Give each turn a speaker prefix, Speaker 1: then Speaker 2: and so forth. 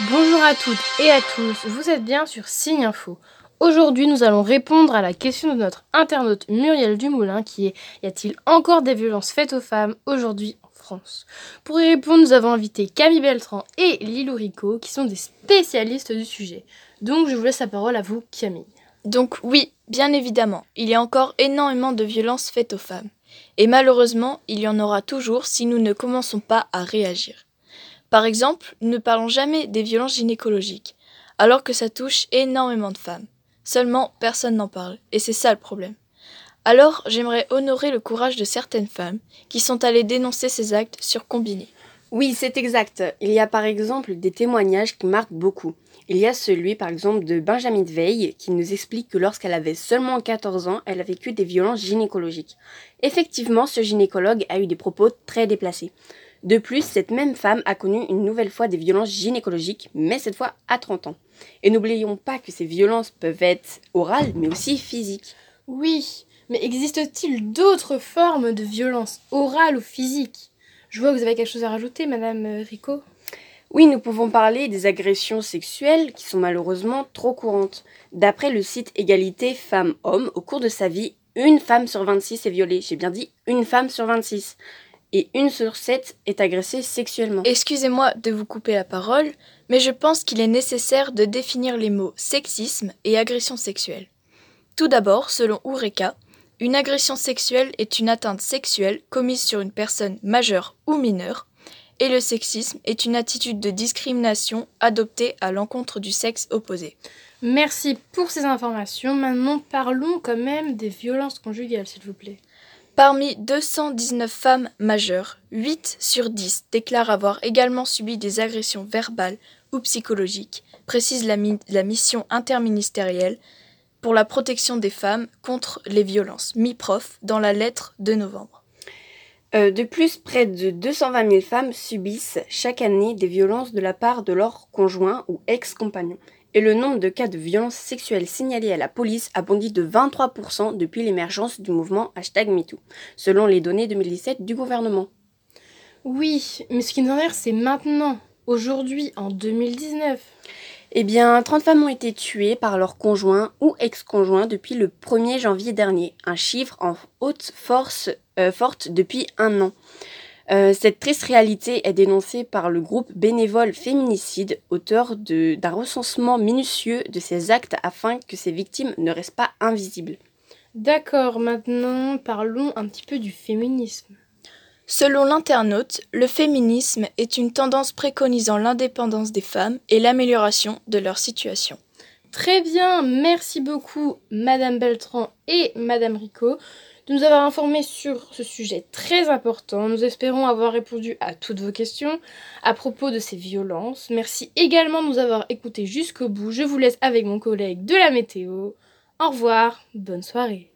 Speaker 1: Bonjour à toutes et à tous, vous êtes bien sur Signe Info. Aujourd'hui, nous allons répondre à la question de notre internaute Muriel Dumoulin qui est Y a-t-il encore des violences faites aux femmes aujourd'hui en France? Pour y répondre, nous avons invité Camille Beltran et Lilou Rico qui sont des spécialistes du sujet. Donc, je vous laisse la parole à vous, Camille.
Speaker 2: Donc oui, bien évidemment, il y a encore énormément de violences faites aux femmes. Et malheureusement, il y en aura toujours si nous ne commençons pas à réagir. Par exemple, nous ne parlons jamais des violences gynécologiques, alors que ça touche énormément de femmes. Seulement, personne n'en parle, et c'est ça le problème. Alors, j'aimerais honorer le courage de certaines femmes qui sont allées dénoncer ces actes sur Combiné.
Speaker 3: Oui, c'est exact. Il y a par exemple des témoignages qui marquent beaucoup. Il y a celui par exemple de Benjamin Veil qui nous explique que lorsqu'elle avait seulement 14 ans, elle a vécu des violences gynécologiques. Effectivement, ce gynécologue a eu des propos très déplacés. De plus, cette même femme a connu une nouvelle fois des violences gynécologiques, mais cette fois à 30 ans. Et n'oublions pas que ces violences peuvent être orales, mais aussi physiques.
Speaker 1: Oui, mais existe-t-il d'autres formes de violence orale ou physique Je vois que vous avez quelque chose à rajouter, Madame euh, Rico.
Speaker 3: Oui, nous pouvons parler des agressions sexuelles qui sont malheureusement trop courantes. D'après le site Égalité Femmes-Hommes, au cours de sa vie, une femme sur 26 est violée. J'ai bien dit une femme sur 26 et une sur sept est agressée sexuellement.
Speaker 2: Excusez-moi de vous couper la parole, mais je pense qu'il est nécessaire de définir les mots sexisme et agression sexuelle. Tout d'abord, selon Oureka, une agression sexuelle est une atteinte sexuelle commise sur une personne majeure ou mineure, et le sexisme est une attitude de discrimination adoptée à l'encontre du sexe opposé.
Speaker 1: Merci pour ces informations. Maintenant, parlons quand même des violences conjugales, s'il vous plaît.
Speaker 2: Parmi 219 femmes majeures, 8 sur 10 déclarent avoir également subi des agressions verbales ou psychologiques, précise la, mission interministérielle pour la protection des femmes contre les violences, mi-prof, dans la lettre de novembre.
Speaker 3: Euh, de plus, près de 220 000 femmes subissent chaque année des violences de la part de leur conjoint ou ex-compagnon et le nombre de cas de violences sexuelles signalés à la police a bondi de 23% depuis l'émergence du mouvement hashtag MeToo, selon les données 2017 du gouvernement.
Speaker 1: Oui, mais ce qui nous intéresse, c'est maintenant, aujourd'hui, en 2019.
Speaker 3: Eh bien, 30 femmes ont été tuées par leur conjoint ou ex-conjoint depuis le 1er janvier dernier, un chiffre en haute force euh, forte depuis un an. Euh, cette triste réalité est dénoncée par le groupe bénévole Féminicide, auteur d'un recensement minutieux de ces actes afin que ces victimes ne restent pas invisibles.
Speaker 1: D'accord, maintenant parlons un petit peu du féminisme.
Speaker 2: Selon l'internaute, le féminisme est une tendance préconisant l'indépendance des femmes et l'amélioration de leur situation.
Speaker 1: Très bien, merci beaucoup Madame Beltran et Madame Rico de nous avoir informés sur ce sujet très important. Nous espérons avoir répondu à toutes vos questions à propos de ces violences. Merci également de nous avoir écoutés jusqu'au bout. Je vous laisse avec mon collègue de la météo. Au revoir, bonne soirée.